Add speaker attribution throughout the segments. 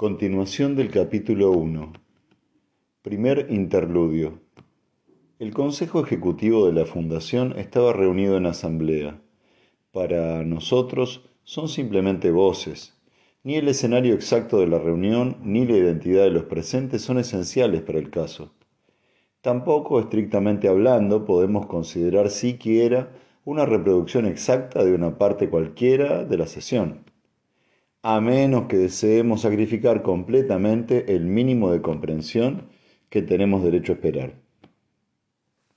Speaker 1: Continuación del capítulo 1. Primer interludio. El Consejo Ejecutivo de la Fundación estaba reunido en asamblea. Para nosotros son simplemente voces. Ni el escenario exacto de la reunión ni la identidad de los presentes son esenciales para el caso. Tampoco, estrictamente hablando, podemos considerar siquiera una reproducción exacta de una parte cualquiera de la sesión a menos que deseemos sacrificar completamente el mínimo de comprensión que tenemos derecho a esperar.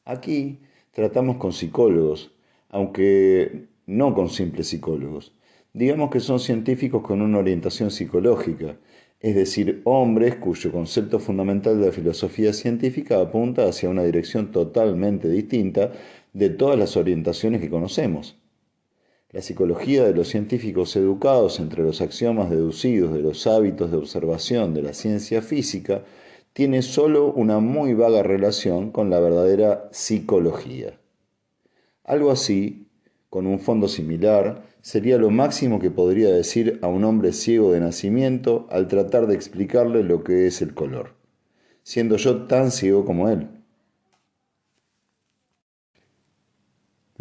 Speaker 1: Aquí tratamos con psicólogos, aunque no con simples psicólogos. Digamos que son científicos con una orientación psicológica, es decir, hombres cuyo concepto fundamental de la filosofía científica apunta hacia una dirección totalmente distinta de todas las orientaciones que conocemos. La psicología de los científicos educados entre los axiomas deducidos de los hábitos de observación de la ciencia física tiene solo una muy vaga relación con la verdadera psicología. Algo así, con un fondo similar, sería lo máximo que podría decir a un hombre ciego de nacimiento al tratar de explicarle lo que es el color, siendo yo tan ciego como él.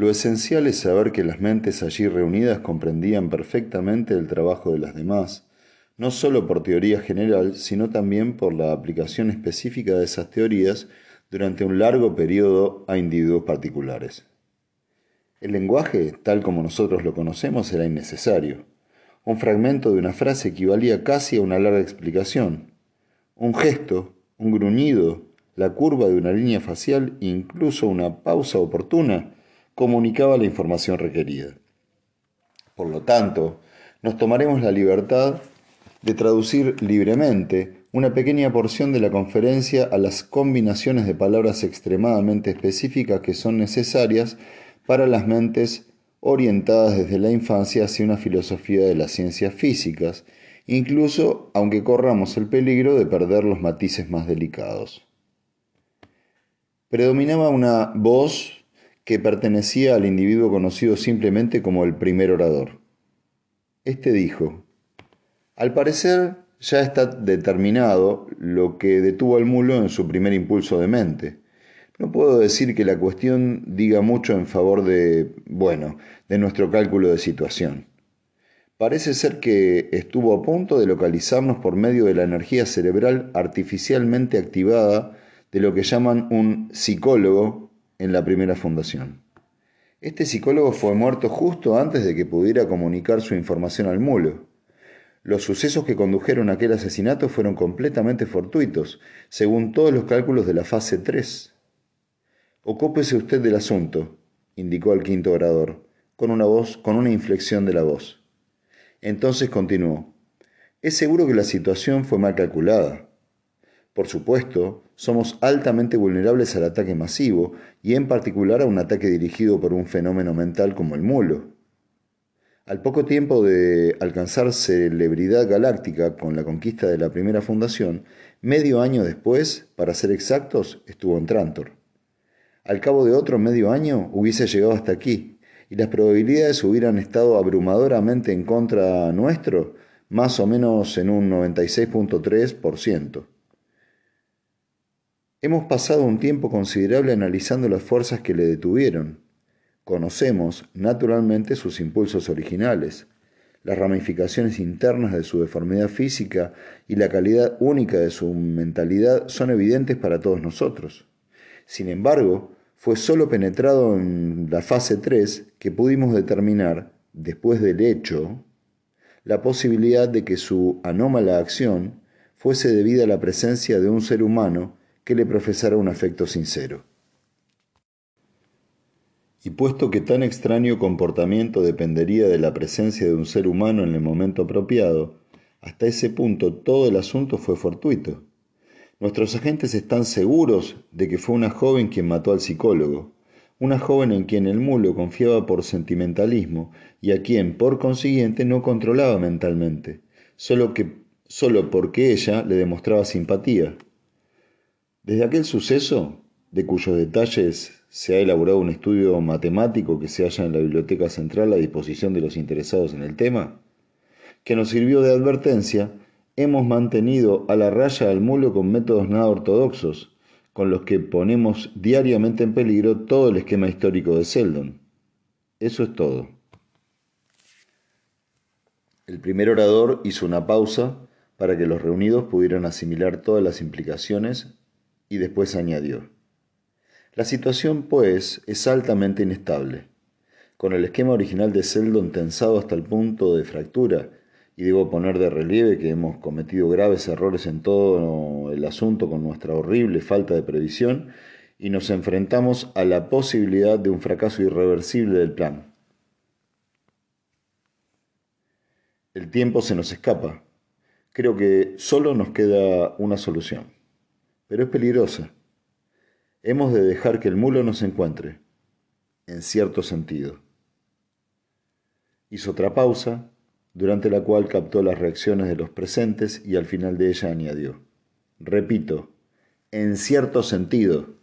Speaker 1: Lo esencial es saber que las mentes allí reunidas comprendían perfectamente el trabajo de las demás, no solo por teoría general, sino también por la aplicación específica de esas teorías durante un largo periodo a individuos particulares. El lenguaje, tal como nosotros lo conocemos, era innecesario. Un fragmento de una frase equivalía casi a una larga explicación. Un gesto, un gruñido, la curva de una línea facial, incluso una pausa oportuna, comunicaba la información requerida. Por lo tanto, nos tomaremos la libertad de traducir libremente una pequeña porción de la conferencia a las combinaciones de palabras extremadamente específicas que son necesarias para las mentes orientadas desde la infancia hacia una filosofía de las ciencias físicas, incluso aunque corramos el peligro de perder los matices más delicados. Predominaba una voz que pertenecía al individuo conocido simplemente como el primer orador. Este dijo, al parecer ya está determinado lo que detuvo al mulo en su primer impulso de mente. No puedo decir que la cuestión diga mucho en favor de, bueno, de nuestro cálculo de situación. Parece ser que estuvo a punto de localizarnos por medio de la energía cerebral artificialmente activada de lo que llaman un psicólogo en la primera fundación. Este psicólogo fue muerto justo antes de que pudiera comunicar su información al mulo. Los sucesos que condujeron a aquel asesinato fueron completamente fortuitos, según todos los cálculos de la fase 3. Ocúpese usted del asunto, indicó el quinto orador, con una voz, con una inflexión de la voz. Entonces continuó. Es seguro que la situación fue mal calculada. Por supuesto, somos altamente vulnerables al ataque masivo y en particular a un ataque dirigido por un fenómeno mental como el mulo. Al poco tiempo de alcanzar celebridad galáctica con la conquista de la primera fundación, medio año después, para ser exactos, estuvo en Trantor. Al cabo de otro medio año hubiese llegado hasta aquí, y las probabilidades hubieran estado abrumadoramente en contra nuestro, más o menos en un 96.3%. Hemos pasado un tiempo considerable analizando las fuerzas que le detuvieron. Conocemos, naturalmente, sus impulsos originales, las ramificaciones internas de su deformidad física y la calidad única de su mentalidad son evidentes para todos nosotros. Sin embargo, fue solo penetrado en la fase 3 que pudimos determinar, después del hecho, la posibilidad de que su anómala acción fuese debida a la presencia de un ser humano que le profesara un afecto sincero. Y puesto que tan extraño comportamiento dependería de la presencia de un ser humano en el momento apropiado, hasta ese punto todo el asunto fue fortuito. Nuestros agentes están seguros de que fue una joven quien mató al psicólogo, una joven en quien el mulo confiaba por sentimentalismo y a quien, por consiguiente, no controlaba mentalmente, solo, que, solo porque ella le demostraba simpatía. Desde aquel suceso, de cuyos detalles se ha elaborado un estudio matemático que se halla en la Biblioteca Central a disposición de los interesados en el tema, que nos sirvió de advertencia, hemos mantenido a la raya al mulo con métodos nada ortodoxos, con los que ponemos diariamente en peligro todo el esquema histórico de Seldon. Eso es todo. El primer orador hizo una pausa para que los reunidos pudieran asimilar todas las implicaciones y después añadió. La situación, pues, es altamente inestable. Con el esquema original de Seldon tensado hasta el punto de fractura, y debo poner de relieve que hemos cometido graves errores en todo el asunto con nuestra horrible falta de previsión, y nos enfrentamos a la posibilidad de un fracaso irreversible del plan. El tiempo se nos escapa. Creo que solo nos queda una solución, pero es peligrosa. Hemos de dejar que el mulo nos encuentre, en cierto sentido. Hizo otra pausa, durante la cual captó las reacciones de los presentes y al final de ella añadió, repito, en cierto sentido.